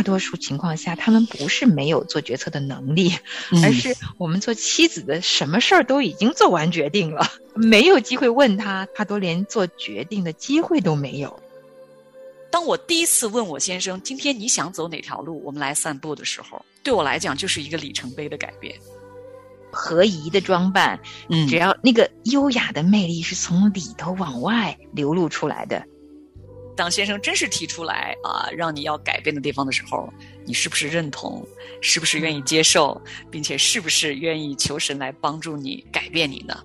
大多数情况下，他们不是没有做决策的能力，而是我们做妻子的什么事儿都已经做完决定了，没有机会问他，他都连做决定的机会都没有。当我第一次问我先生：“今天你想走哪条路？我们来散步的时候，对我来讲就是一个里程碑的改变。合宜的装扮，嗯，只要那个优雅的魅力是从里头往外流露出来的。当先生真是提出来啊，让你要改变的地方的时候，你是不是认同？是不是愿意接受？并且是不是愿意求神来帮助你改变你呢？”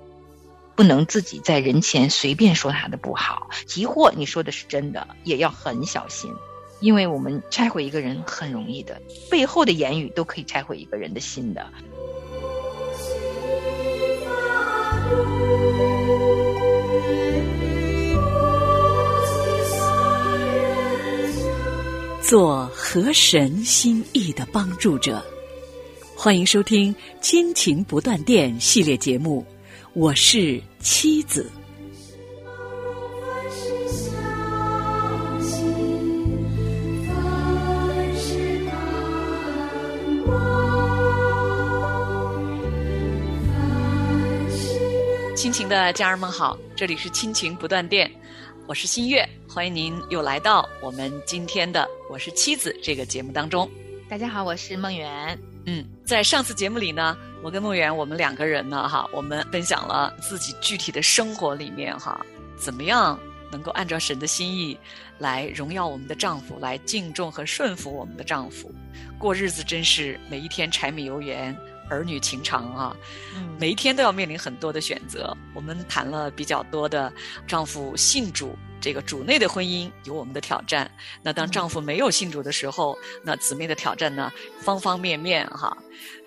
不能自己在人前随便说他的不好，即或你说的是真的，也要很小心，因为我们拆毁一个人很容易的，背后的言语都可以拆毁一个人的心的。做合神心意的帮助者，欢迎收听《亲情不断电》系列节目。我是妻子。亲情的家人们好，这里是亲情不断电，我是新月，欢迎您又来到我们今天的《我是妻子》这个节目当中。大家好，我是梦圆。嗯，在上次节目里呢，我跟梦圆我们两个人呢，哈，我们分享了自己具体的生活里面哈，怎么样能够按照神的心意来荣耀我们的丈夫，来敬重和顺服我们的丈夫，过日子真是每一天柴米油盐。儿女情长啊，每一天都要面临很多的选择。我们谈了比较多的丈夫信主，这个主内的婚姻有我们的挑战。那当丈夫没有信主的时候，那姊妹的挑战呢，方方面面哈。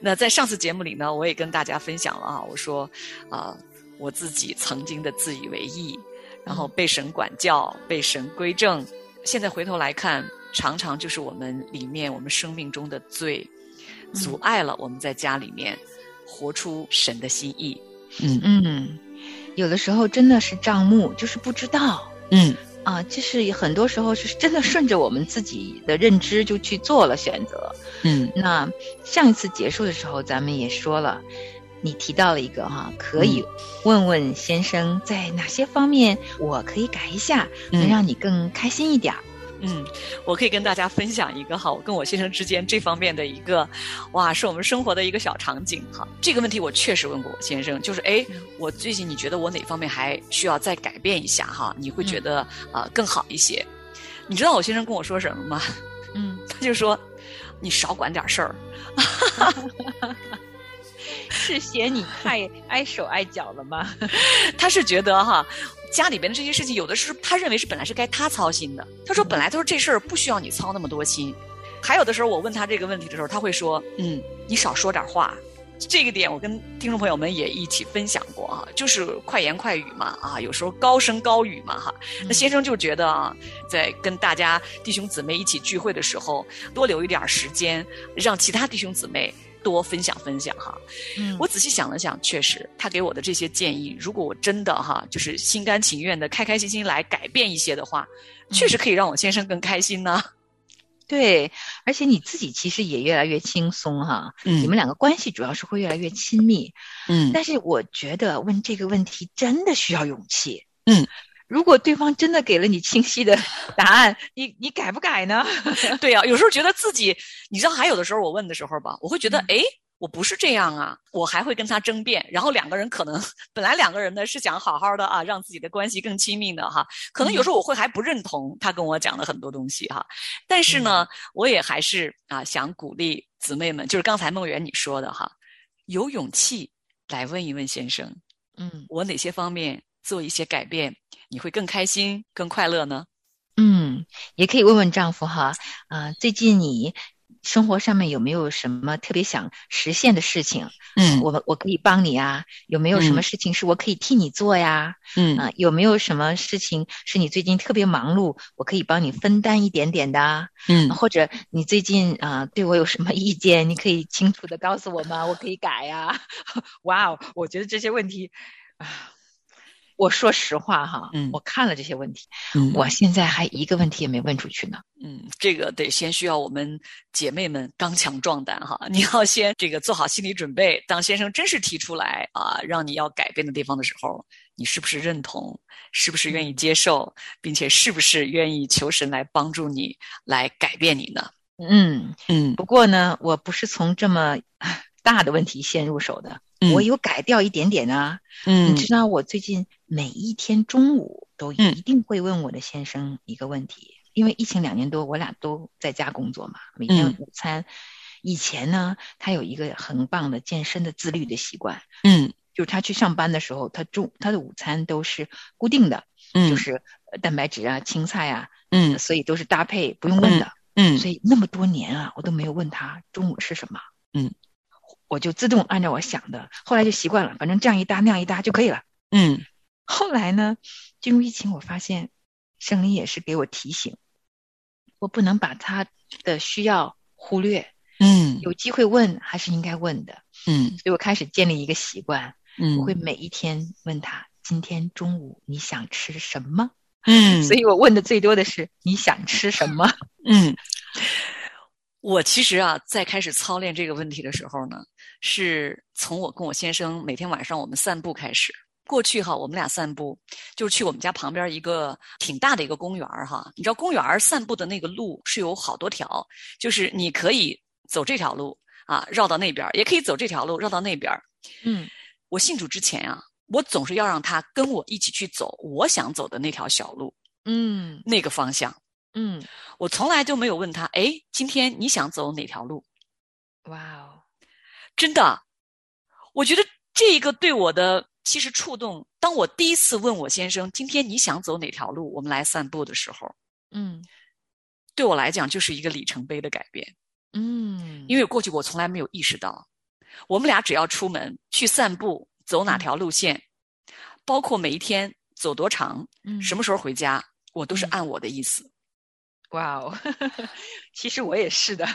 那在上次节目里呢，我也跟大家分享了啊，我说啊，我自己曾经的自以为意，然后被神管教，被神归正，现在回头来看，常常就是我们里面我们生命中的罪。阻碍了我们在家里面活出神的心意。嗯嗯，有的时候真的是账目，就是不知道。嗯啊，就是很多时候是真的顺着我们自己的认知就去做了选择。嗯，那上一次结束的时候，咱们也说了，你提到了一个哈，可以问问先生在哪些方面我可以改一下，能让你更开心一点。嗯，我可以跟大家分享一个哈，我跟我先生之间这方面的一个，哇，是我们生活的一个小场景哈。这个问题我确实问过我先生，就是哎，我最近你觉得我哪方面还需要再改变一下哈？你会觉得啊更好一些？你知道我先生跟我说什么吗？嗯，他就说你少管点事儿，是嫌你太 碍手碍脚了吗？他是觉得哈。家里边的这些事情，有的是他认为是本来是该他操心的。他说本来他说这事儿不需要你操那么多心。还有的时候我问他这个问题的时候，他会说：“嗯，你少说点话。”这个点我跟听众朋友们也一起分享过啊，就是快言快语嘛啊，有时候高声高语嘛哈。那先生就觉得啊，在跟大家弟兄姊妹一起聚会的时候，多留一点时间，让其他弟兄姊妹。多分享分享哈，嗯，我仔细想了想，确实他给我的这些建议，如果我真的哈，就是心甘情愿的、开开心心来改变一些的话，确实可以让我先生更开心呢。对，而且你自己其实也越来越轻松哈，嗯，你们两个关系主要是会越来越亲密，嗯，但是我觉得问这个问题真的需要勇气，嗯。如果对方真的给了你清晰的 答案，你你改不改呢？对呀，有时候觉得自己，你知道，还有的时候我问的时候吧，我会觉得，哎，我不是这样啊，我还会跟他争辩，然后两个人可能本来两个人呢是想好好的啊，让自己的关系更亲密的哈，可能有时候我会还不认同他跟我讲的很多东西哈，但是呢，我也还是啊想鼓励姊妹们，就是刚才梦圆你说的哈，有勇气来问一问先生，嗯，我哪些方面做一些改变。你会更开心、更快乐呢？嗯，也可以问问丈夫哈，啊，最近你生活上面有没有什么特别想实现的事情？嗯，我我可以帮你啊。有没有什么事情是我可以替你做呀？嗯，啊，有没有什么事情是你最近特别忙碌，我可以帮你分担一点点的？嗯，或者你最近啊对我有什么意见，你可以清楚的告诉我吗？我可以改呀。哇哦，我觉得这些问题啊。我说实话哈，嗯我看了这些问题，嗯我现在还一个问题也没问出去呢。嗯，这个得先需要我们姐妹们刚强壮胆哈，你要先这个做好心理准备。当先生真是提出来啊，让你要改变的地方的时候，你是不是认同？是不是愿意接受？并且是不是愿意求神来帮助你来改变你呢？嗯，嗯不过呢，我不是从这么大的问题先入手的，嗯我有改掉一点点啊。嗯你知道，我最近每一天中午都嗯一定会问我的先生一个问题，因为疫情两年多，我俩都在家工作嘛，每天嗯午餐。以前呢，他有一个很棒的健身的自律的习惯，嗯就是他去上班的时候，他中他的午餐都是固定的，嗯，就是呃蛋白质啊、青菜啊，嗯所以都是搭配不用问的。嗯所以那么多年啊，我都没有问他中午吃什么。嗯，我就自动按照我想的，后来就习惯了，反正这样一搭那样一搭就可以了。嗯后来呢，进入疫情，我发现圣灵也是给我提醒，我不能把他的需要忽略，嗯有机会问还是应该问的。嗯所以我开始建立一个习惯，嗯我会每一天问他：今天中午你想吃什么？嗯，所以我问的最多的是你想吃什么？嗯，我其实啊，在开始操练这个问题的时候呢，是从我跟我先生每天晚上我们散步开始。过去哈，我们俩散步就是去我们家旁边一个挺大的一个公园儿哈。你知道公园儿散步的那个路是有好多条，就是你可以走这条路啊，绕到那边儿，也可以走这条路绕到那边儿。嗯我信主之前啊，我总是要让他跟我一起去走我想走的那条小路，嗯那个方向。嗯，我从来就没有问他，哎，今天你想走哪条路？哇哦，真的，我觉得这个对我的其实触动。当我第一次问我先生，今天你想走哪条路？我们来散步的时候，嗯对我来讲就是一个里程碑的改变。嗯，因为过去我从来没有意识到，我们俩只要出门去散步，走哪条路线，包括每一天走多长，嗯什么时候回家，我都是嗯按我的意思。哇哦，其实我也是的，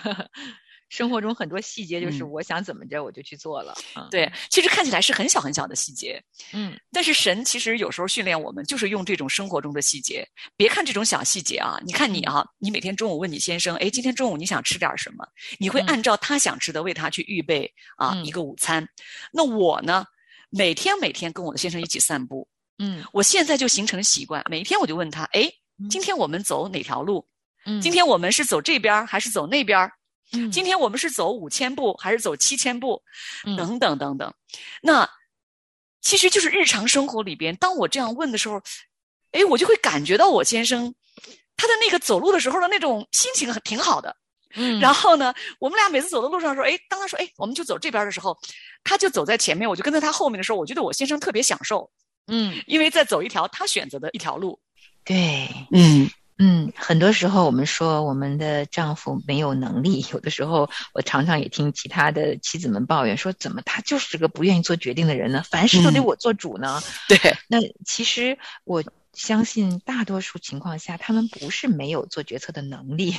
生活中很多细节就是嗯我想怎么着我就去做了。嗯，对，其实看起来是很小很小的细节，嗯但是神其实有时候训练我们，就是用这种生活中的细节。别看这种小细节啊，你看你啊，你每天中午问你先生，哎，今天中午你想吃点什么？你会嗯按照他想吃的为他去预备啊、嗯一个午餐。那我呢，每天每天跟我的先生一起散步，嗯我现在就形成习惯，每一天我就问他，哎，嗯今天我们走哪条路？嗯，今天我们是走这边儿还是走那边儿？嗯今天我们是走五千步还是走七千步？嗯等等等等。那其实就是日常生活里边，当我这样问的时候，哎，我就会感觉到我先生他的那个走路的时候的那种心情很挺好的。嗯，然后呢，我们俩每次走的路上说，哎，当他说，哎，我们就走这边的时候，他就走在前面，我就跟在他后面的时候，我觉得我先生特别享受，嗯因为在走一条他选择的一条路。对。嗯嗯，很多时候我们说我们的丈夫没有能力，有的时候我常常也听其他的妻子们抱怨说，怎么他就是个不愿意做决定的人呢？凡事都得嗯我做主呢？对，那其实我相信大多数情况下，他们不是没有做决策的能力，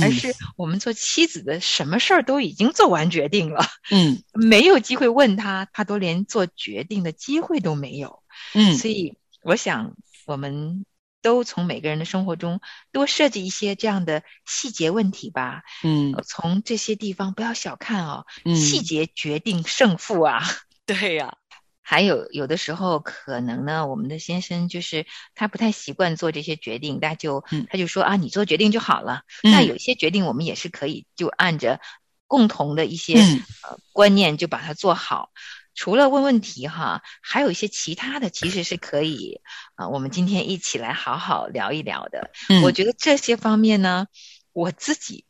而嗯是我们做妻子的什么事儿都已经做完决定了，嗯 没有机会问他，他都连做决定的机会都没有。嗯所以我想，我们都从每个人的生活中多设计一些这样的细节问题吧。嗯呃从这些地方不要小看哦，嗯，细节决定胜负啊。对呀，还有有的时候可能呢，我们的先生就是他不太习惯做这些决定，那就、嗯他就说啊，你做决定就好了。那嗯有些决定我们也是可以就按着共同的一些、嗯呃观念就把它做好。除了问问题哈，还有一些其他的其实是可以啊、我们今天一起来好好聊一聊的。嗯我觉得这些方面呢，我自己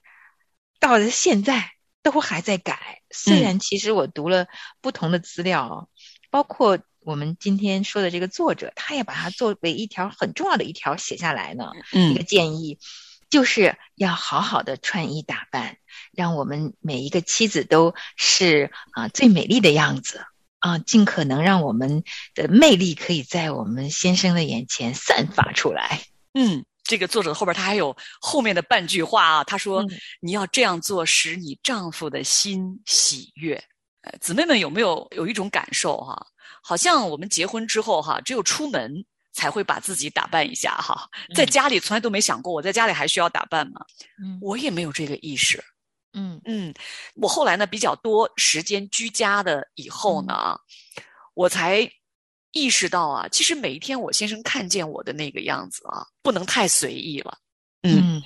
到了现在都还在改。虽嗯然其实我读了不同的资料哦，包括我们今天说的这个作者，他也把它作为一条很重要的一条写下来呢。嗯一个嗯建议，就是要好好的穿衣打扮，让我们每一个妻子都是啊、最美丽的样子啊、尽可能让我们的魅力可以在我们先生的眼前散发出来。嗯，这个作者后边他还有后面的半句话啊，他说、嗯你要这样做，使你丈夫的心喜悦。呃，姊妹们有没有有一种感受哈？好像我们结婚之后哈，只有出门才会把自己打扮一下哈，在家里从来都没想过我在家里还需要打扮吗？嗯我也没有这个意识。嗯嗯，我后来呢比较多时间居家的以后呢，我才意识到啊，其实每一天我先生看见我的那个样子啊，不能太随意了。嗯嗯，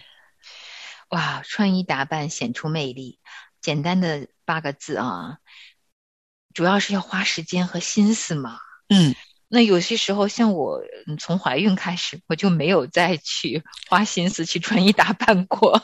哇，穿衣打扮显出魅力，简单的八个字啊，主要是要花时间和心思嘛。嗯那有些时候，像我嗯从怀孕开始，我就没有再去花心思去穿衣打扮过。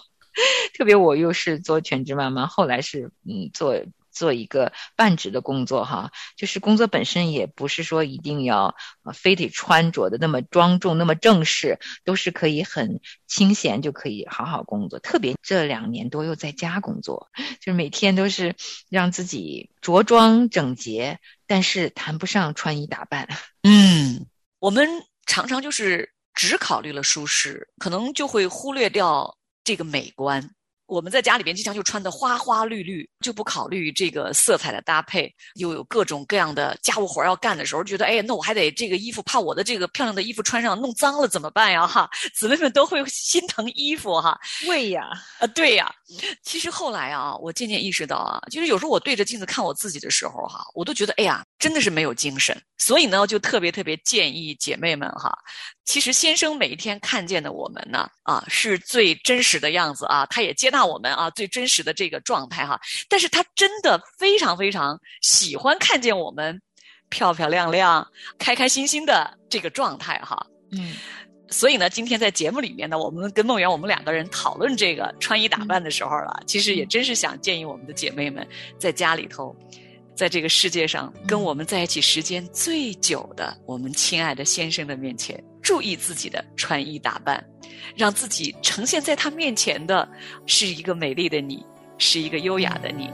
特别我又是做全职妈妈，后来是嗯做做一个半职的工作哈，就是工作本身也不是说一定要非得穿着的那么庄重、那么正式，都是可以很清闲就可以好好工作。特别这两年多又在家工作，就是每天都是让自己着装整洁，但是谈不上穿衣打扮。嗯，我们常常就是只考虑了舒适，可能就会忽略掉这个美观。我们在家里边经常就穿的花花绿绿，就不考虑这个色彩的搭配，又有各种各样的家务活要干的时候，觉得哎，那我还得这个衣服，怕我的这个漂亮的衣服穿上弄脏了怎么办呀？哈，姊妹们都会心疼衣服哈。会呀，啊，对呀，其实后来啊，我渐渐意识到啊，就是有时候我对着镜子看我自己的时候哈，我都觉得哎呀，真的是没有精神。所以呢，就特别特别建议姐妹们哈，其实先生每一天看见的我们呢，啊，是最真实的样子啊，他也接纳我们啊，最真实的这个状态哈。但是他真的非常非常喜欢看见我们漂漂亮亮、开开心心的这个状态哈。嗯所以呢，今天在节目里面呢，我们跟梦圆我们两个人讨论这个穿衣打扮的时候了，其实也真是想建议我们的姐妹们在家里头，在这个世界上跟我们在一起时间最久的我们亲爱的先生的面前，注意自己的穿衣打扮，让自己呈现在他面前的是一个美丽的你，是一个优雅的你。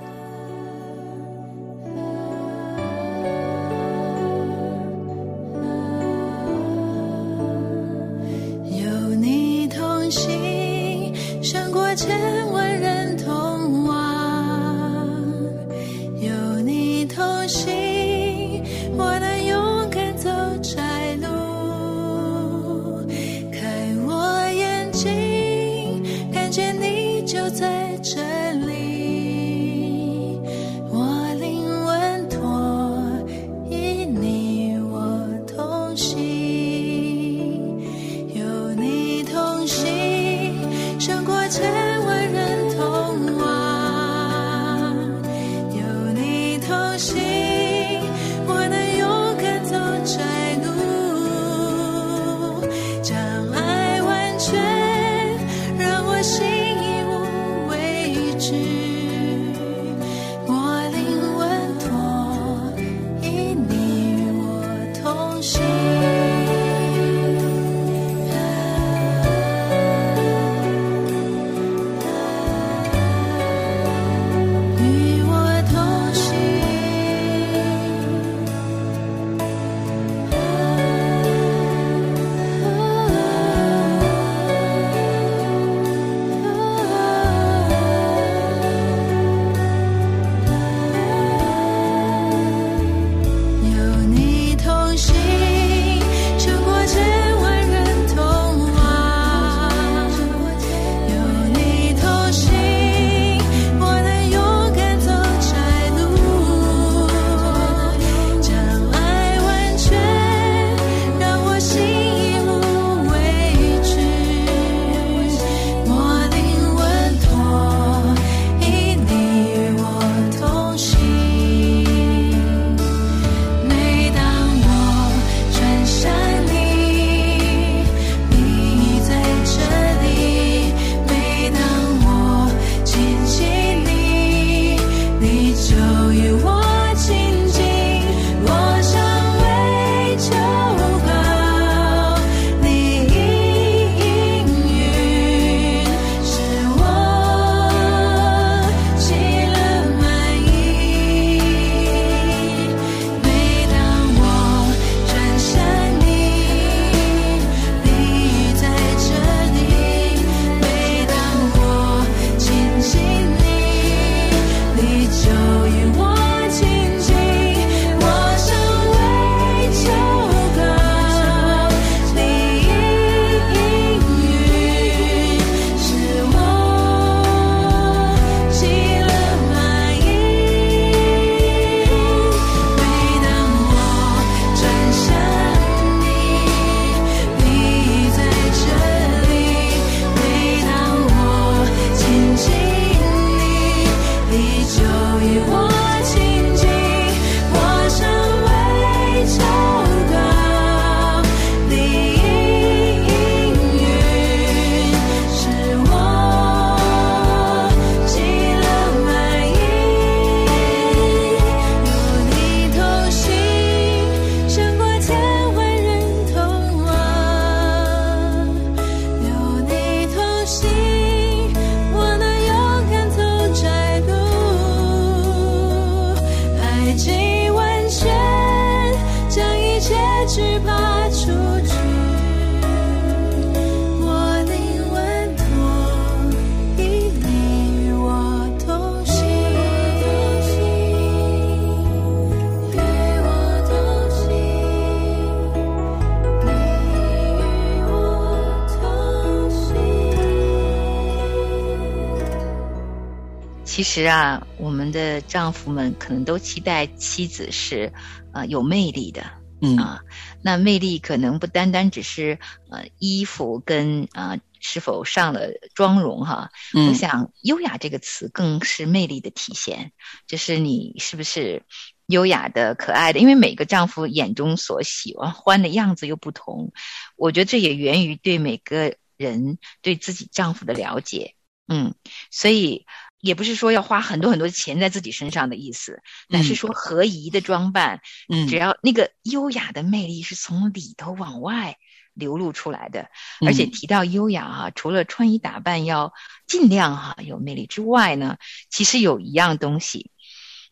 实啊，我们的丈夫们可能都期待妻子是呃有魅力的嗯啊。那魅力可能不单单只是呃衣服跟啊、是否上了妆容哈。我嗯想“优雅”这个词更是魅力的体现，就是你是不是优雅的、可爱的？因为每个丈夫眼中所喜欢的样子又不同，我觉得这也源于对每个人对自己丈夫的了解。嗯，所以也不是说要花很多很多钱在自己身上的意思，乃是说合宜的装扮，嗯。只要那个优雅的魅力是从里头往外流露出来的。而且嗯。提到优雅哈、除了穿衣打扮要尽量哈、有魅力之外呢，其实有一样东西，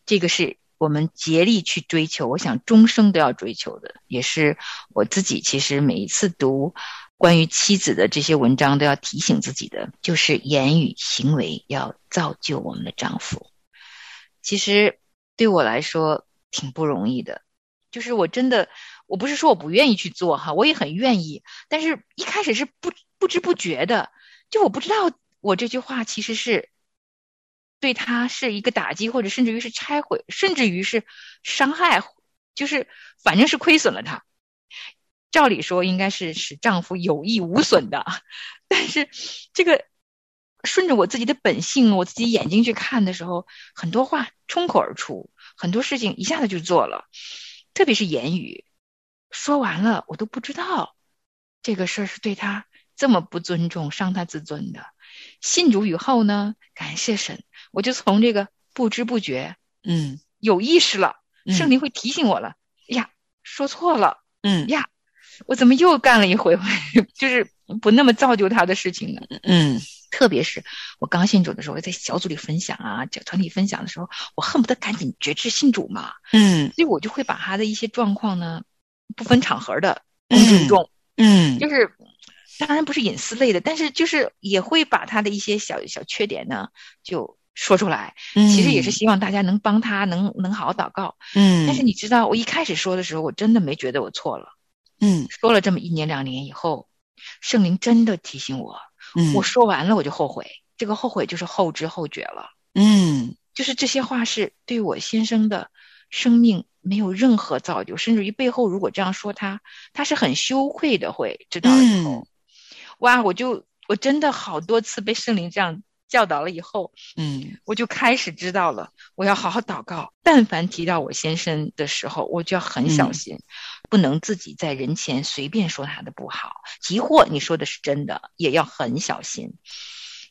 这个是我们竭力去追求，我想终生都要追求的，也是我自己其实每一次读关于妻子的这些文章都要提醒自己的，就是言语行为要造就我们的丈夫。其实对我来说挺不容易的，就是我真的，我不是说我不愿意去做哈，我也很愿意，但是一开始是不不知不觉的，就我不知道我这句话其实是对他是一个打击，或者甚至于是拆毁，甚至于是伤害，就是反正是亏损了他。照理说应该是使丈夫有益无损的，但是这个顺着我自己的本性，我自己眼睛去看的时候，很多话冲口而出，很多事情一下子就做了，特别是言语，说完了我都不知道这个事儿是对他这么不尊重、伤他自尊的。信主以后呢，感谢神，我就从这个不知不觉嗯有意识了，嗯圣灵会提醒我了，哎呀，说错了。嗯呀，我怎么又干了一回回 就是不那么造就他的事情呢？嗯特别是我刚信主的时候，在小组里分享啊，在团体分享的时候，我恨不得赶紧觉知信主嘛，嗯所以我就会把他的一些状况呢，不分场合的公之于众，嗯就是当然不是隐私类的，但是就是也会把他的一些小小缺点呢就说出来，嗯，其实也是希望大家能帮他，能能好好祷告。嗯，但是你知道，我一开始说的时候，我真的没觉得我错了。嗯。说了这么一年两年以后，圣灵真的提醒我，嗯。我说完了我就后悔，这个后悔就是后知后觉了，嗯。就是这些话是对我先生的生命没有任何造就，甚至于背后如果这样说他，他是很羞愧的，会知道了以后，嗯。哇，我就我真的好多次被圣灵这样教导了以后，嗯。我就开始知道了，我要好好祷告。但凡提到我先生的时候，我就要很小嗯心，不能自己在人前随便说他的不好。即或你说的是真的，也要很小心，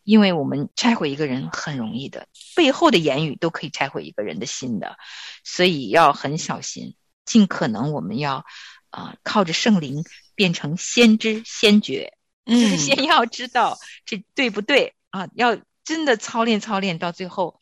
因为我们拆毁一个人很容易的，背后的言语都可以拆毁一个人的心的，所以要很小心，尽可能我们要啊、呃靠着圣灵变成先知先觉，嗯，就是 先要知道这对不对啊，要真的操练操练，到最后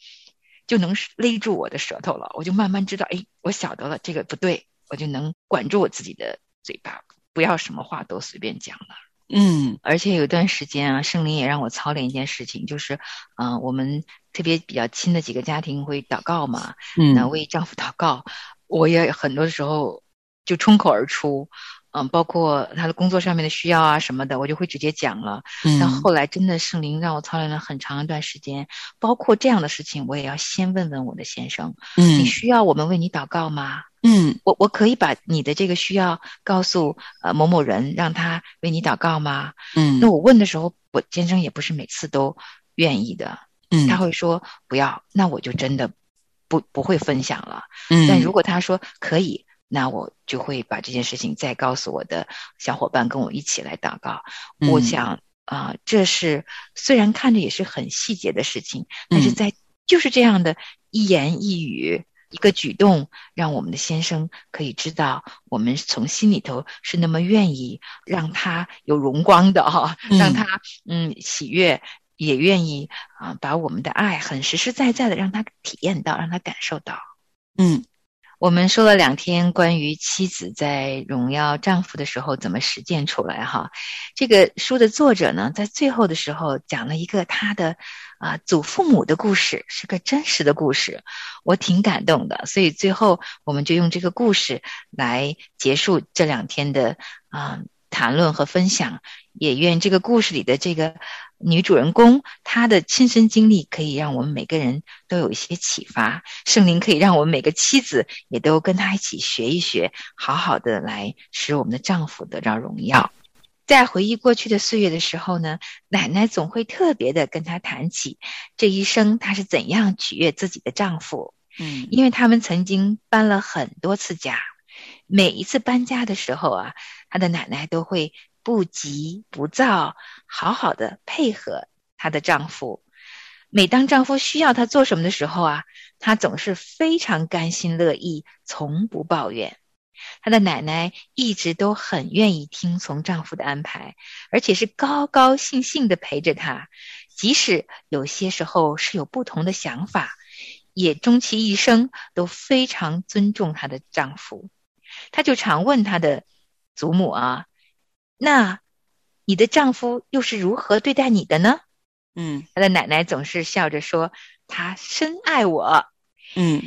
就能勒住我的舌头了。我就慢慢知道，哎，我晓得了，这个不对，我就能管住我自己的嘴巴，不要什么话都随便讲了。嗯而且有一段时间啊，圣灵也让我操练一件事情，就是，嗯、我们特别比较亲的几个家庭会祷告嘛，嗯那嗯为丈夫祷告，我也很多时候就冲口而出，嗯，包括他的工作上面的需要啊什么的，我就会直接讲了。嗯但嗯后来真的圣灵让我操练了很长一段时间，包括这样的事情，我也要先问问我的先生，嗯你嗯需要我们为你祷告吗？嗯我我可以把你的这个需要告诉呃某某人，让他为你祷告吗？嗯，那我问的时候，我先生也不是每次都愿意的，嗯他会说不要，那我就真的不不会分享了。嗯，但如果他说可以，那我就会把这件事情再告诉我的小伙伴，跟我一起来祷告。我嗯想啊、这是虽然看着也是很细节的事情，但是嗯在就是这样的一言一语。一个举动，让我们的先生可以知道，我们从心里头是那么愿意让他有荣光的哈、嗯让他嗯喜悦，也愿意啊、把我们的爱很实实在在的让他体验到，让他感受到。嗯我们说了两天关于妻子在荣耀丈夫的时候怎么实践出来哈，这个书的作者呢，在最后的时候讲了一个他的啊祖父母的故事，是个真实的故事，我挺感动的，所以最后我们就用这个故事来结束这两天的啊谈论和分享，也愿这个故事里的这个。女主人公她的亲身经历可以让我们每个人都有一些启发，圣灵可以让我们每个妻子也都跟她一起学一学，好好的来使我们的丈夫得到荣耀。在回忆过去的岁月的时候呢，奶奶总会特别的跟她谈起这一生她是怎样取悦自己的丈夫。嗯，因为他们曾经搬了很多次家，每一次搬家的时候啊，她的奶奶都会。不急不躁，好好的配合她的丈夫。每当丈夫需要她做什么的时候啊，她总是非常甘心乐意，从不抱怨。她的奶奶一直都很愿意听从丈夫的安排，而且是高高兴兴的陪着他，即使有些时候是有不同的想法，也终其一生都非常尊重她的丈夫。她就常问她的祖母啊。那，你的丈夫又是如何对待你的呢？嗯，他的奶奶总是笑着说：“他深爱我。”嗯，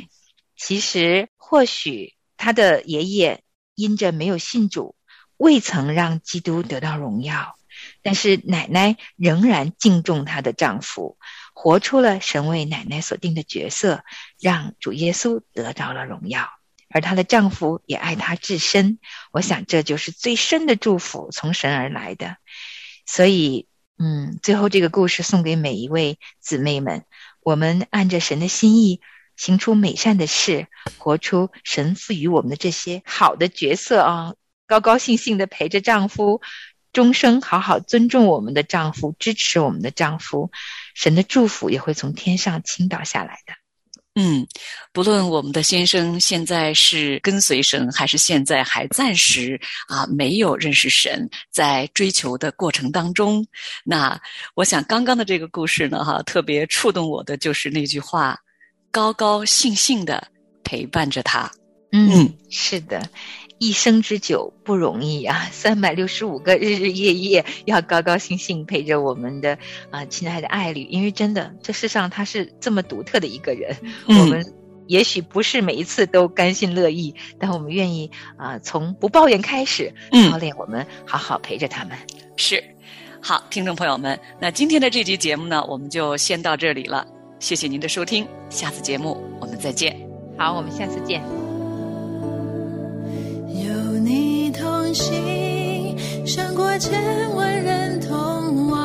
其实或许他的爷爷因着没有信主，未曾让基督得到荣耀，但是奶奶仍然敬重她的丈夫，活出了神为奶奶所定的角色，让主耶稣得到了荣耀。而她的丈夫也爱她至深，我想这就是最深的祝福，从神而来的。所以，嗯，最后这个故事送给每一位姊妹们：我们按着神的心意，行出美善的事，活出神赋予我们的这些好的角色啊！高高兴兴的陪着丈夫，终生好好尊重我们的丈夫，支持我们的丈夫，神的祝福也会从天上倾倒下来的。嗯，不论我们的先生现在是跟随神，还是现在还暂时啊没有认识神，在追求的过程当中，那我想刚刚的这个故事呢，哈，特别触动我的就是那句话：高高兴兴的陪伴着他。嗯，是的。一生之久不容易啊，三百六十五个日日夜夜要高高兴兴陪着我们的啊亲爱的爱侣，因为真的这世上他是这么独特的一个人，我们也许不是每一次都甘心乐意，但我们愿意啊从不抱怨开始，操练我们好好陪着他们。是，好，听众朋友们，那今天的这期节目呢，我们就先到这里了，谢谢您的收听，下次节目我们再见。好，我们下次见。千万人同往。